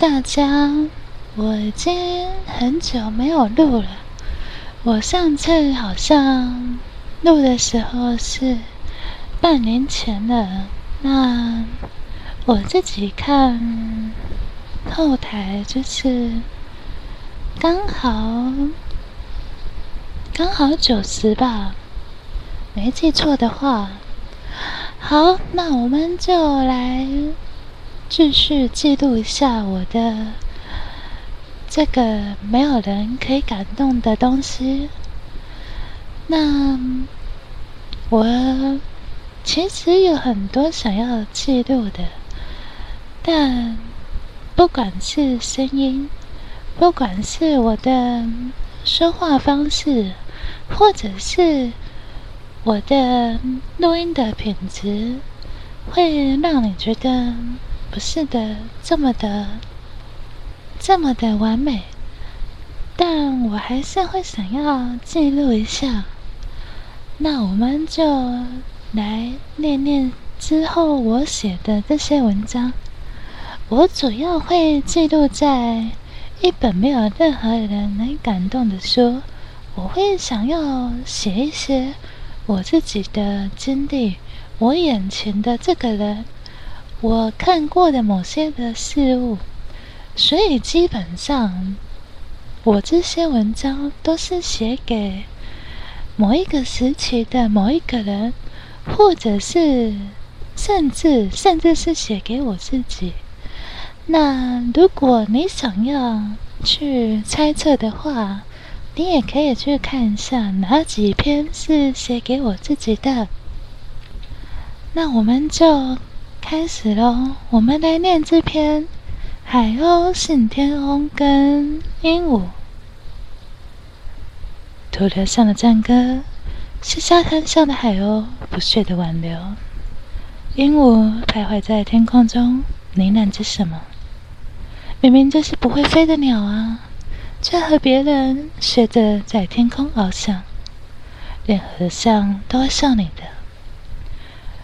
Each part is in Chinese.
大家，我已经很久没有录了。我上次好像录的时候是半年前了。那我自己看后台，就是刚好刚好九十吧，没记错的话。好，那我们就来。继续记录一下我的这个没有人可以感动的东西。那我其实有很多想要记录的，但不管是声音，不管是我的说话方式，或者是我的录音的品质，会让你觉得。是的，这么的，这么的完美，但我还是会想要记录一下。那我们就来念念之后我写的这些文章。我主要会记录在一本没有任何人能感动的书。我会想要写一些我自己的经历，我眼前的这个人。我看过的某些的事物，所以基本上，我这些文章都是写给某一个时期的某一个人，或者是甚至甚至是写给我自己。那如果你想要去猜测的话，你也可以去看一下哪几篇是写给我自己的。那我们就。开始喽！我们来念这篇《海鸥信天翁》跟鹦鹉。土流上的战歌是沙滩上的海鸥不屑的挽留。鹦鹉徘徊在天空中，呢喃着什么。明明就是不会飞的鸟啊，却和别人学着在天空翱翔，连和尚都会笑你的。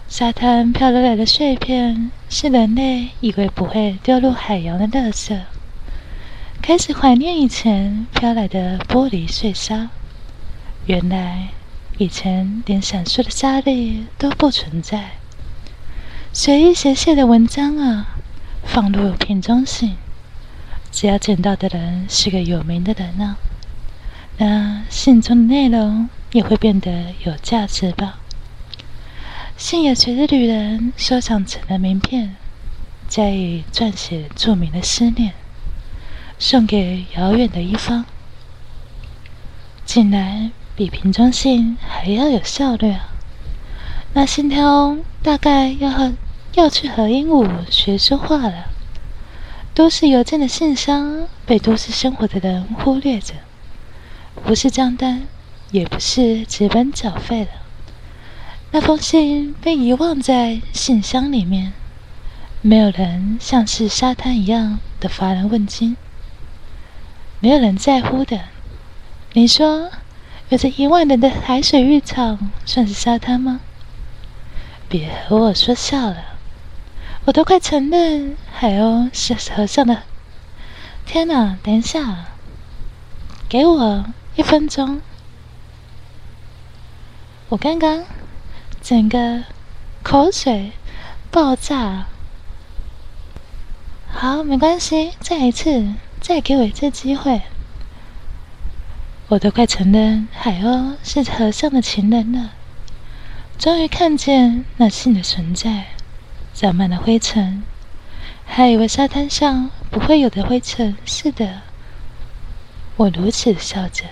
沙滩飘落来的碎片，是人类以为不会丢入海洋的垃圾。开始怀念以前飘来的玻璃碎沙。原来以前连闪烁的沙粒都不存在。随意写写的文章啊，放入瓶中信。只要捡到的人是个有名的人啊，那信中的内容也会变得有价值吧。信也随着旅人收藏成了名片，加以撰写著名的思念，送给遥远的一方。竟然比瓶装信还要有效率啊！那信通大概要和要去和鹦鹉学说话了。都市邮件的信箱被都市生活的人忽略着，不是账单，也不是纸本缴费了。那封信被遗忘在信箱里面，没有人像是沙滩一样的乏人问津，没有人在乎的。你说，有着一万人的海水浴场算是沙滩吗？别和我说笑了，我都快承认海鸥是和尚的。天哪，等一下，给我一分钟，我刚刚。整个口水爆炸，好，没关系，再一次，再给我一次机会。我都快承认海鸥是和尚的情人了。终于看见那信的存在，沾满了灰尘，还以为沙滩上不会有的灰尘。是的，我如此笑着，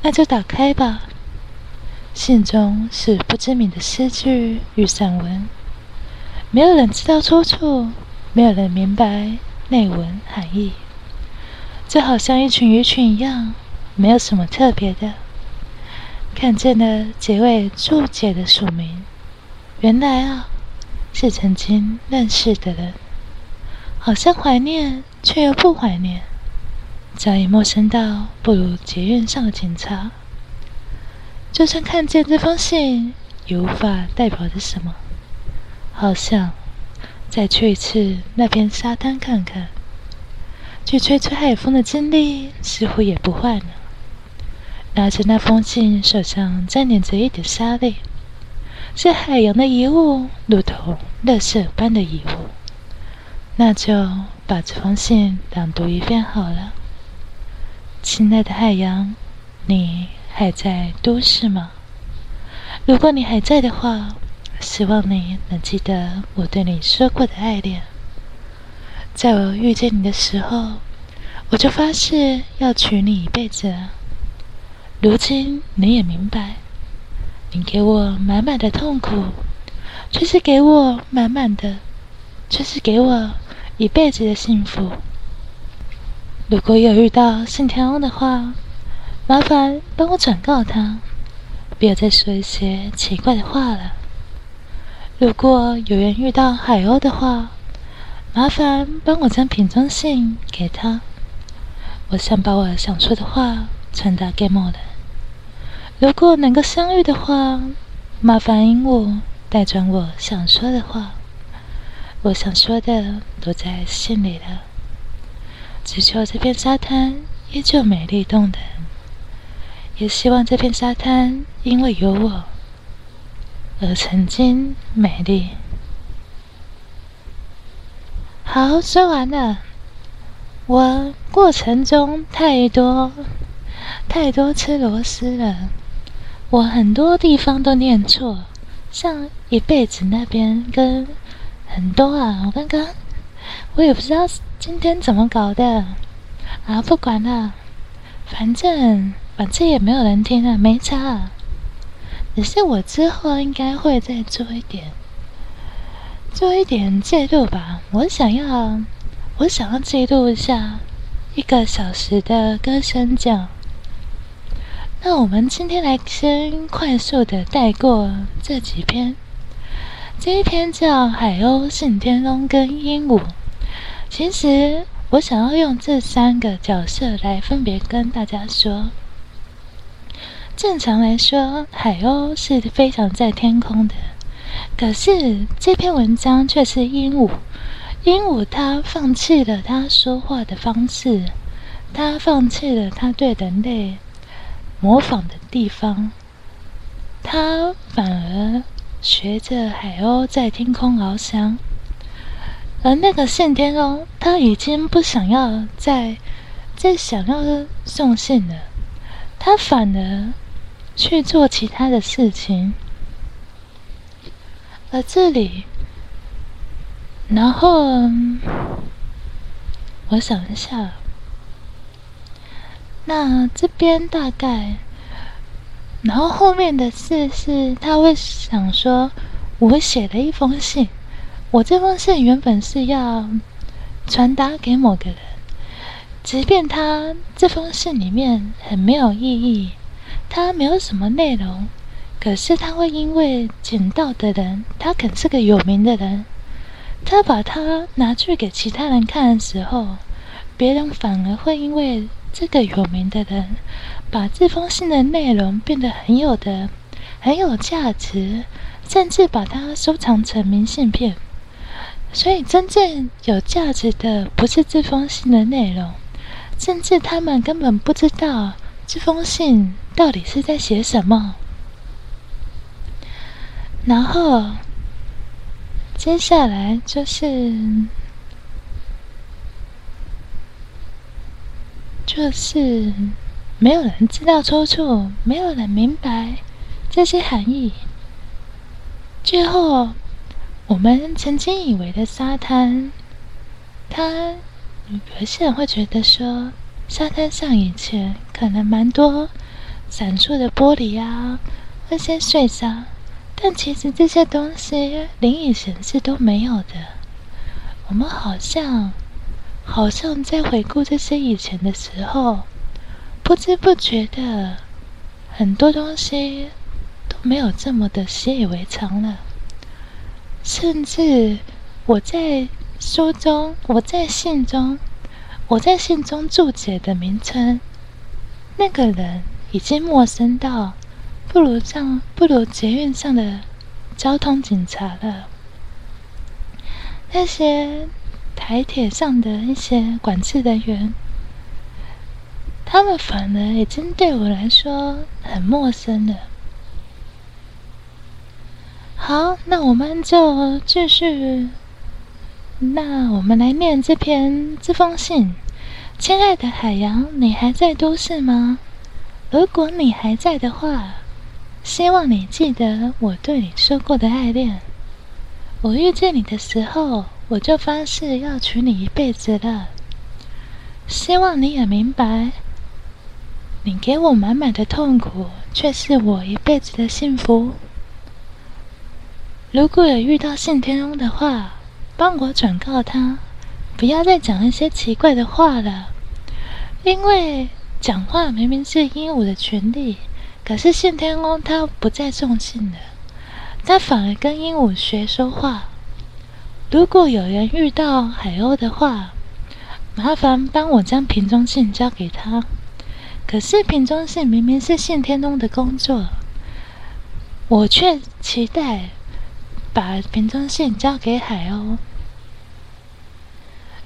那就打开吧。信中是不知名的诗句与散文，没有人知道出处，没有人明白内文含义，就好像一群鱼群一样，没有什么特别的。看见了结尾注解的署名，原来啊，是曾经认识的人，好像怀念，却又不怀念，早已陌生到不如捷运上的警察。就算看见这封信，也无法代表着什么。好想再去一次那片沙滩看看，去吹吹海风的经历似乎也不坏呢。拿着那封信，手上沾黏着一点沙粒，是海洋的遗物，如同垃圾般的遗物。那就把这封信朗读一遍好了。亲爱的海洋，你还在都市吗？如果你还在的话，希望你能记得我对你说过的爱恋。在我遇见你的时候，我就发誓要娶你一辈子。如今你也明白，你给我满满的痛苦，却是给我满满的，却是给我一辈子的幸福。如果有遇到信天翁的话，麻烦帮我转告他，不要再说一些奇怪的话了。如果有人遇到海鸥的话，麻烦帮我将瓶中信给他。我想把我想说的话传达给某人。如果能够相遇的话，麻烦引我带转我想说的话。我想说的都在信里了。只求这片沙滩依旧美丽动人，也希望这片沙滩因为有我而曾经美丽。好，说完了。我过程中太多太多吃螺丝了，我很多地方都念错，像一辈子那边跟很多啊，我刚刚我也不知道。今天怎么搞的？啊，不管了，反正反正也没有人听啊，没差。只是我之后应该会再做一点，做一点记录吧。我想要，我想要记录一下一个小时的歌声奖。那我们今天来先快速的带过这几篇。这一篇叫《海鸥信天翁》跟《鹦鹉》。其实我想要用这三个角色来分别跟大家说。正常来说，海鸥是非常在天空的，可是这篇文章却是鹦鹉。鹦鹉它放弃了它说话的方式，它放弃了它对人类模仿的地方，它反而学着海鸥在天空翱翔。而那个信天翁，他已经不想要再再想要送信了，他反而去做其他的事情。而这里，然后我想一下，那这边大概，然后后面的事是他会想说，我写了一封信。我这封信原本是要传达给某个人，即便他这封信里面很没有意义，他没有什么内容，可是他会因为捡到的人，他可是个有名的人，他把他拿去给其他人看的时候，别人反而会因为这个有名的人，把这封信的内容变得很有的很有价值，甚至把它收藏成明信片。所以，真正有价值的不是这封信的内容，甚至他们根本不知道这封信到底是在写什么。然后，接下来就是，就是没有人知道出处，没有人明白这些含义。最后。我们曾经以为的沙滩，它有些人会觉得说，沙滩上以前可能蛮多闪烁的玻璃啊，那些碎渣，但其实这些东西灵异显示都没有的。我们好像，好像在回顾这些以前的时候，不知不觉的，很多东西都没有这么的习以为常了。甚至我在书中，我在信中，我在信中注解的名称，那个人已经陌生到不如像不如捷运上的交通警察了。那些台铁上的一些管制人员，他们反而已经对我来说很陌生了。好，那我们就继续。那我们来念这篇这封信。亲爱的海洋，你还在都市吗？如果你还在的话，希望你记得我对你说过的爱恋。我遇见你的时候，我就发誓要娶你一辈子了。希望你也明白，你给我满满的痛苦，却是我一辈子的幸福。如果有遇到信天翁的话，帮我转告他。不要再讲一些奇怪的话了，因为讲话明明是鹦鹉的权利，可是信天翁他不再送信了，他反而跟鹦鹉学说话。如果有人遇到海鸥的话，麻烦帮我将瓶中信交给他。可是瓶中信明明是信天翁的工作，我却期待把瓶中信交给海鸥。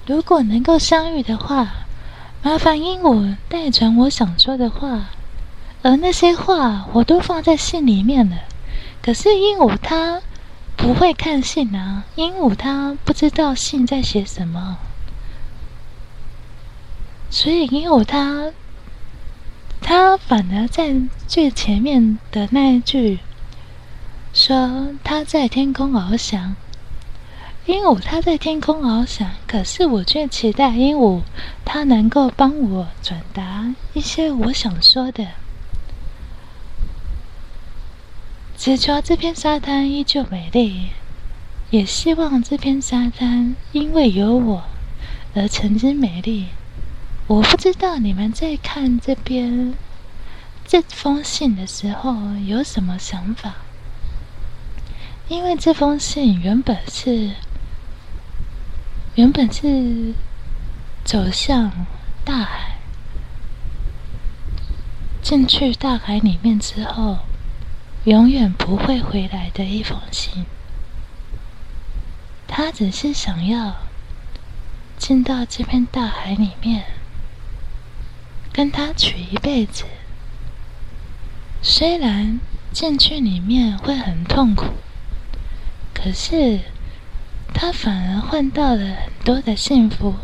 如果能够相遇的话，麻烦鹦鹉代传我想说的话，而那些话我都放在信里面了。可是鹦鹉它不会看信啊，鹦鹉它不知道信在写什么，所以鹦鹉它它反而在最前面的那一句说：“它在天空翱翔。”鹦鹉它在天空翱翔，可是我却期待鹦鹉它能够帮我转达一些我想说的。只求这片沙滩依旧美丽，也希望这片沙滩因为有我而曾经美丽。我不知道你们在看这边这封信的时候有什么想法，因为这封信原本是。原本是走向大海，进去大海里面之后，永远不会回来的一封信。他只是想要进到这片大海里面，跟他娶一辈子。虽然进去里面会很痛苦，可是。他反而换到了多的幸福，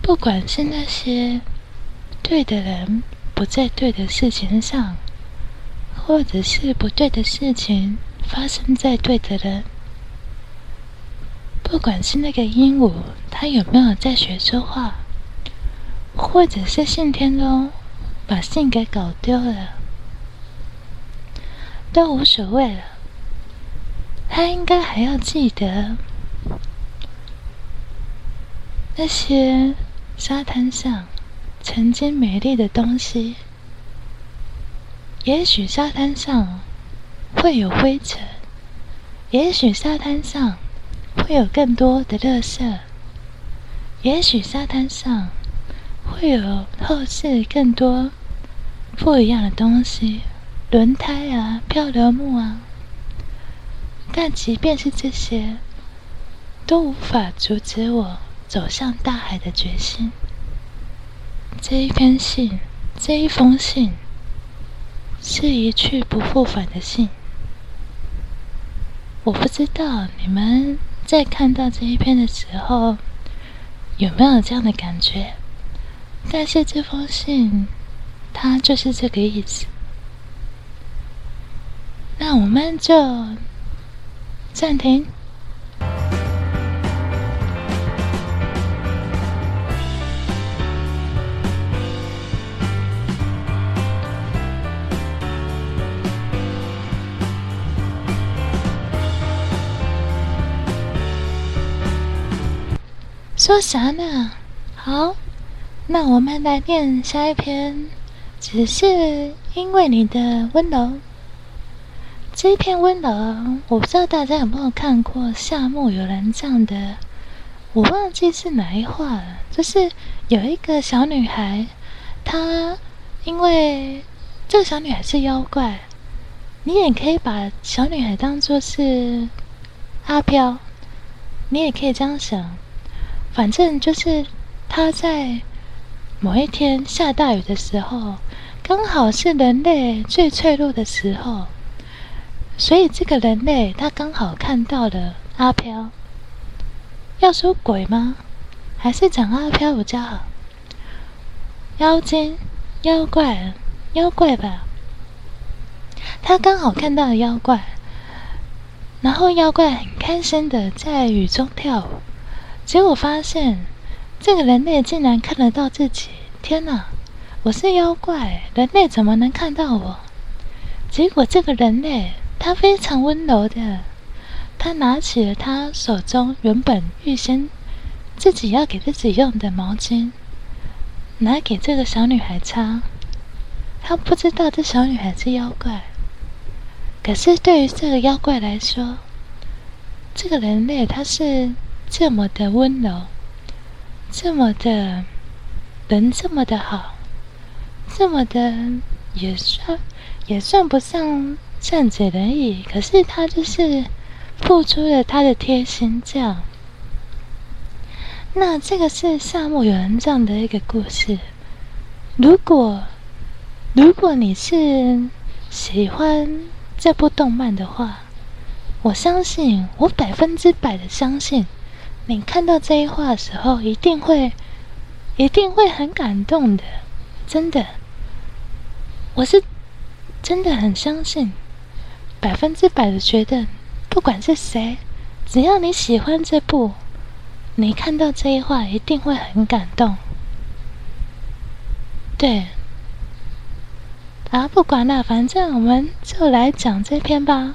不管是那些对的人不在对的事情上，或者是不对的事情发生在对的人，不管是那个鹦鹉它有没有在学说话，或者是信天翁把信给搞丢了，都无所谓了。他应该还要记得那些沙滩上曾经美丽的东西。也许沙滩上会有灰尘，也许沙滩上会有更多的垃圾，也许沙滩上会有后世更多不一样的东西，轮胎啊，漂流木啊。但即便是这些，都无法阻止我走向大海的决心。这一篇信，这一封信，是一去不复返的信。我不知道你们在看到这一篇的时候，有没有这样的感觉？但是这封信，它就是这个意思。那我们就。暂停。说啥呢？好，那我们来念下一篇。只是因为你的温柔。这一篇温柔，我不知道大家有没有看过夏目友人帐的，我忘记是哪一话了。就是有一个小女孩，她因为这个小女孩是妖怪，你也可以把小女孩当做是阿飘。你也可以这样想，反正就是他在某一天下大雨的时候，刚好是人类最脆弱的时候，所以这个人类他刚好看到了阿飘。要说鬼吗？还是讲阿飘比较好？妖精、妖怪、妖怪吧。他刚好看到了妖怪，然后妖怪很开心的在雨中跳舞。结果发现，这个人类竟然看得到自己！天哪，我是妖怪，人类怎么能看到我？结果这个人类他非常温柔的，他拿起了他手中原本预先自己要给自己用的毛巾。拿给这个小女孩擦，他不知道这小女孩是妖怪。可是对于这个妖怪来说，这个人类他是这么的温柔，这么的人这么的好，这么的也算也算不上善解人意。可是他就是付出了他的贴心，这样。那这个是夏目友人这样的一个故事。如果如果你是喜欢这部动漫的话，我相信我百分之百的相信，你看到这一话的时候，一定会一定会很感动的，真的。我是真的很相信，百分之百的觉得，不管是谁，只要你喜欢这部。你看到这一话一定会很感动，对。啊，不管了，反正我们就来讲这篇吧。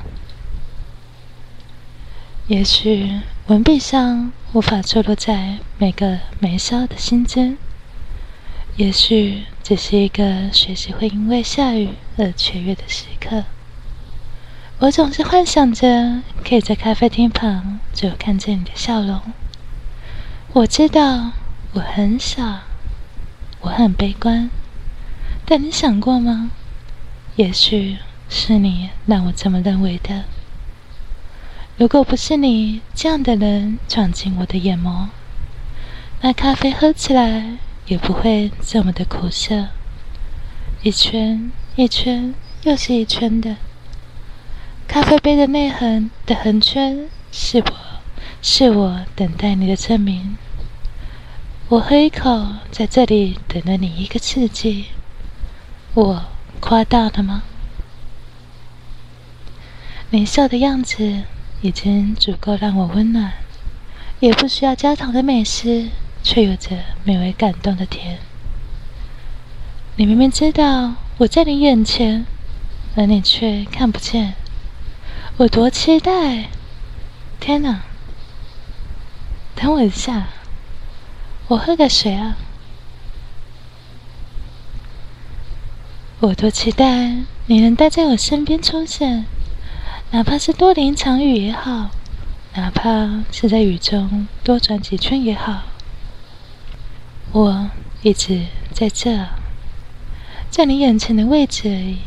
也许文笔上无法记录在每个眉梢的心间，也许只是一个随时会因为下雨而雀跃的时刻。我总是幻想着可以在咖啡厅旁就看见你的笑容。我知道我很傻，我很悲观，但你想过吗？也许是你让我这么认为的。如果不是你这样的人闯进我的眼眸，那咖啡喝起来也不会这么的苦涩，一圈一圈又是一圈的。咖啡杯的内痕的横圈是我。是我等待你的证明。我喝一口，在这里等了你一个刺激。我夸大了吗？你笑的样子已经足够让我温暖，也不需要加糖的美食，却有着美味感动的甜。你明明知道我在你眼前，而你却看不见。我多期待！天哪！等我一下，我喝个水啊！我多期待你能待在我身边出现，哪怕是多淋一场雨也好，哪怕是在雨中多转几圈也好。我一直在这，在你眼前的位置而已。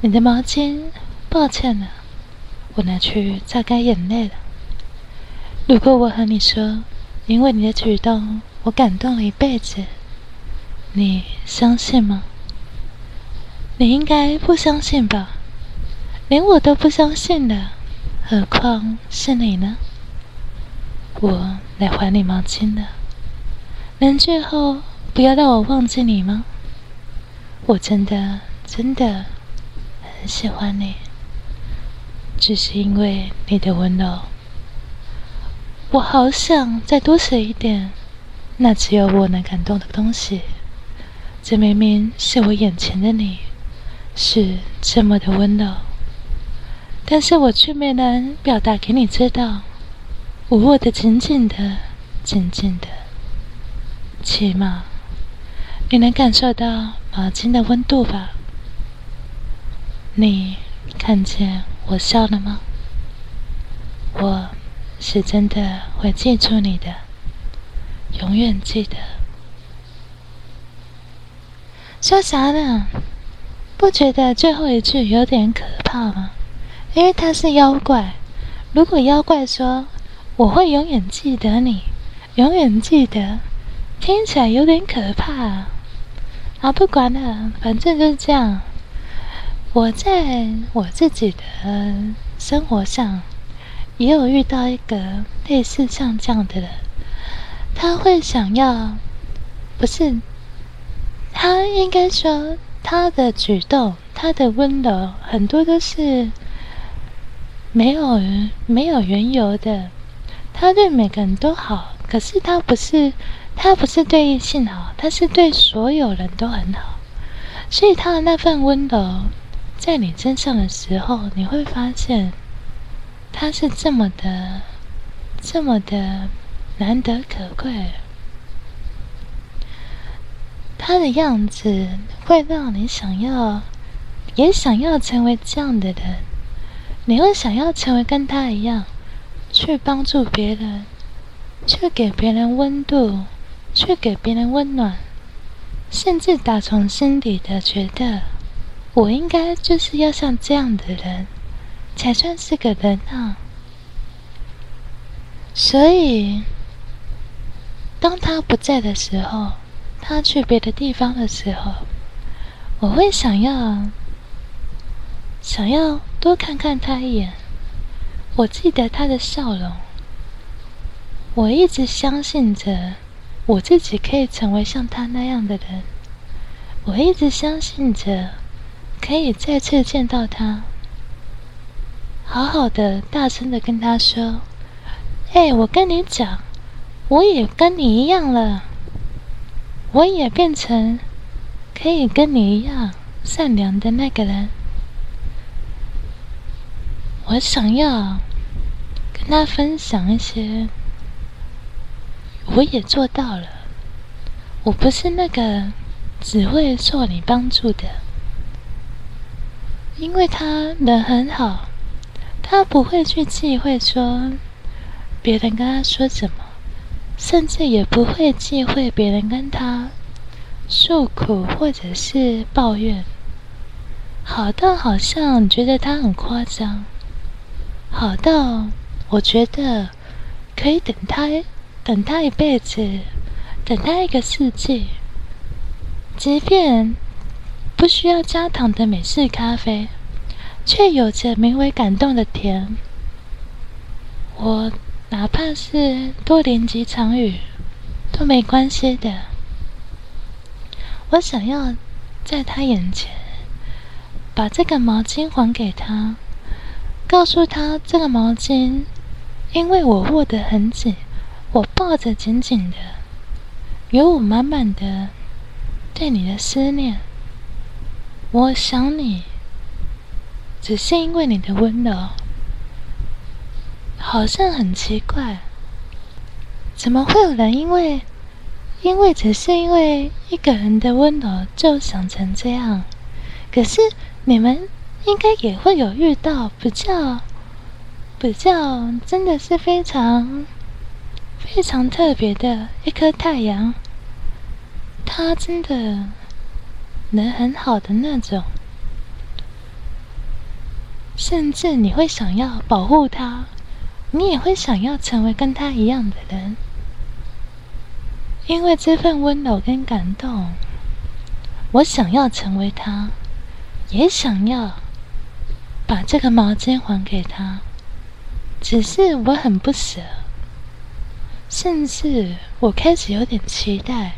你的毛巾，抱歉了，我拿去擦干眼泪了。如果我和你说，因为你的举动，我感动了一辈子，你相信吗？你应该不相信吧？连我都不相信的，何况是你呢？我来还你毛巾了，能最后不要让我忘记你吗？我真的真的很喜欢你，只是因为你的温柔。我好想再多写一点，那只有我能感动的东西。这明明是我眼前的你，是这么的温柔，但是我却没能表达给你知道。我握得紧紧的，紧紧的，起码你能感受到毛巾的温度吧？你看见我笑了吗？我。是真的会记住你的，永远记得。说啥呢？不觉得最后一句有点可怕吗？因为他是妖怪。如果妖怪说我会永远记得你，永远记得。听起来有点可怕。啊，不管了，反正就是这样。我在我自己的生活上，也有遇到一个类似像这样的人，他会想要，不是，他应该说他的举动，他的温柔，很多都是没有没有缘由的。他对每个人都好，可是他不是。他不是对异性好，他是对所有人都很好，所以他的那份温柔，在你身上的时候，你会发现，他是这么的，这么的难得可贵。他的样子会让你想要，也想要成为这样的人，你会想要成为跟他一样，去帮助别人，去给别人温度。去给别人温暖，甚至打从心底的觉得，我应该就是要像这样的人，才算是个人啊。所以，当他不在的时候，他去别的地方的时候，我会想要，想要多看看他一眼。我记得他的笑容，我一直相信着。我自己可以成为像他那样的人，我一直相信着，可以再次见到他，好好的、大声的跟他说：“哎，我跟你讲，我也跟你一样了，我也变成可以跟你一样善良的那个人。”我想要跟他分享一些。我也做到了。我不是那个只会受你帮助的，因为他人很好，他不会去忌讳说别人跟他说什么，甚至也不会忌讳别人跟他诉苦或者是抱怨。好到好像觉得他很夸张，好到我觉得可以等他。等他一辈子，等他一个世纪，即便不需要加糖的美式咖啡，却有着名为感动的甜。我哪怕是多淋几场雨都没关系的。我想要在他眼前把这个毛巾还给他，告诉他这个毛巾因为我握得很紧。我抱着紧紧的，有我满满的对你的思念。我想你，只是因为你的温柔，好像很奇怪，怎么会有人因为因为只是因为一个人的温柔就想成这样？可是你们应该也会有遇到比较比较，真的是非常。非常特别的一颗太阳，它真的能很好的那种，甚至你会想要保护它，你也会想要成为跟他一样的人，因为这份温柔跟感动，我想要成为他，也想要把这个毛巾还给他，只是我很不舍。甚至我开始有点期待，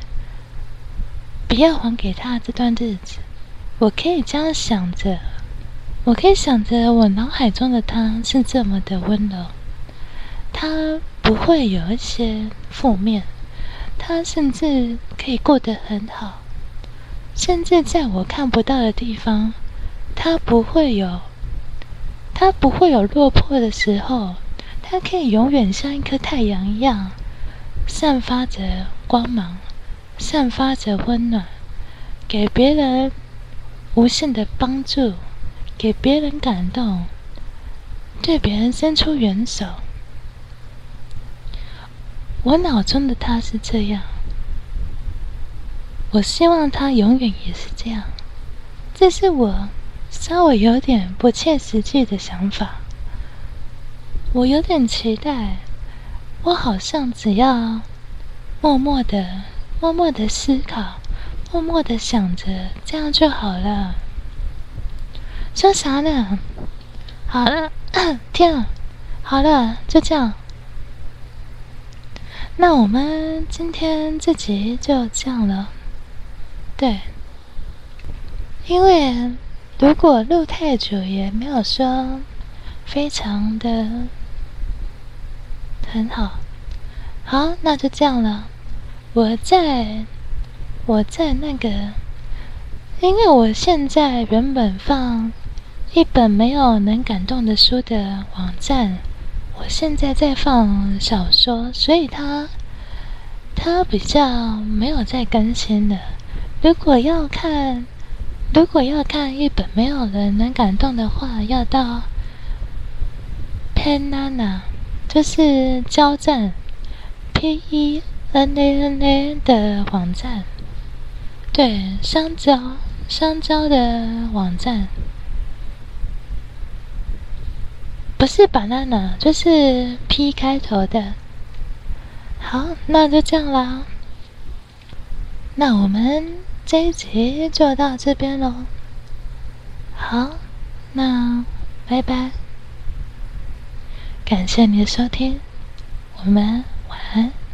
不要还给他这段日子。我可以这样想着，我可以想着我脑海中的他是这么的温柔，他不会有一些负面，他甚至可以过得很好，甚至在我看不到的地方，他不会有，他不会有落魄的时候，他可以永远像一颗太阳一样。散发着光芒，散发着温暖，给别人无限的帮助，给别人感动，对别人伸出援手。我脑中的他是这样，我希望他永远也是这样。这是我稍微有点不切实际的想法，我有点期待。我好像只要默默的、默默的思考，默默的想着，这样就好了。说啥呢？好了，天啊，好了，就这样。那我们今天这集就这样了。对，因为如果录太久，也没有说非常的很好。好，那就这样了。我在，我在那个，因为我现在原本放一本没有能感动的书的网站，我现在在放小说，所以它它比较没有在更新的。如果要看，如果要看一本没有人能感动的话，要到 Penana，就是交战 P E N A N A 的网站，对，香蕉香蕉的网站，不是 banana，就是 P 开头的。好，那就这样啦。那我们。这一集就到这边喽，好，那拜拜，感谢你的收听，我们晚安。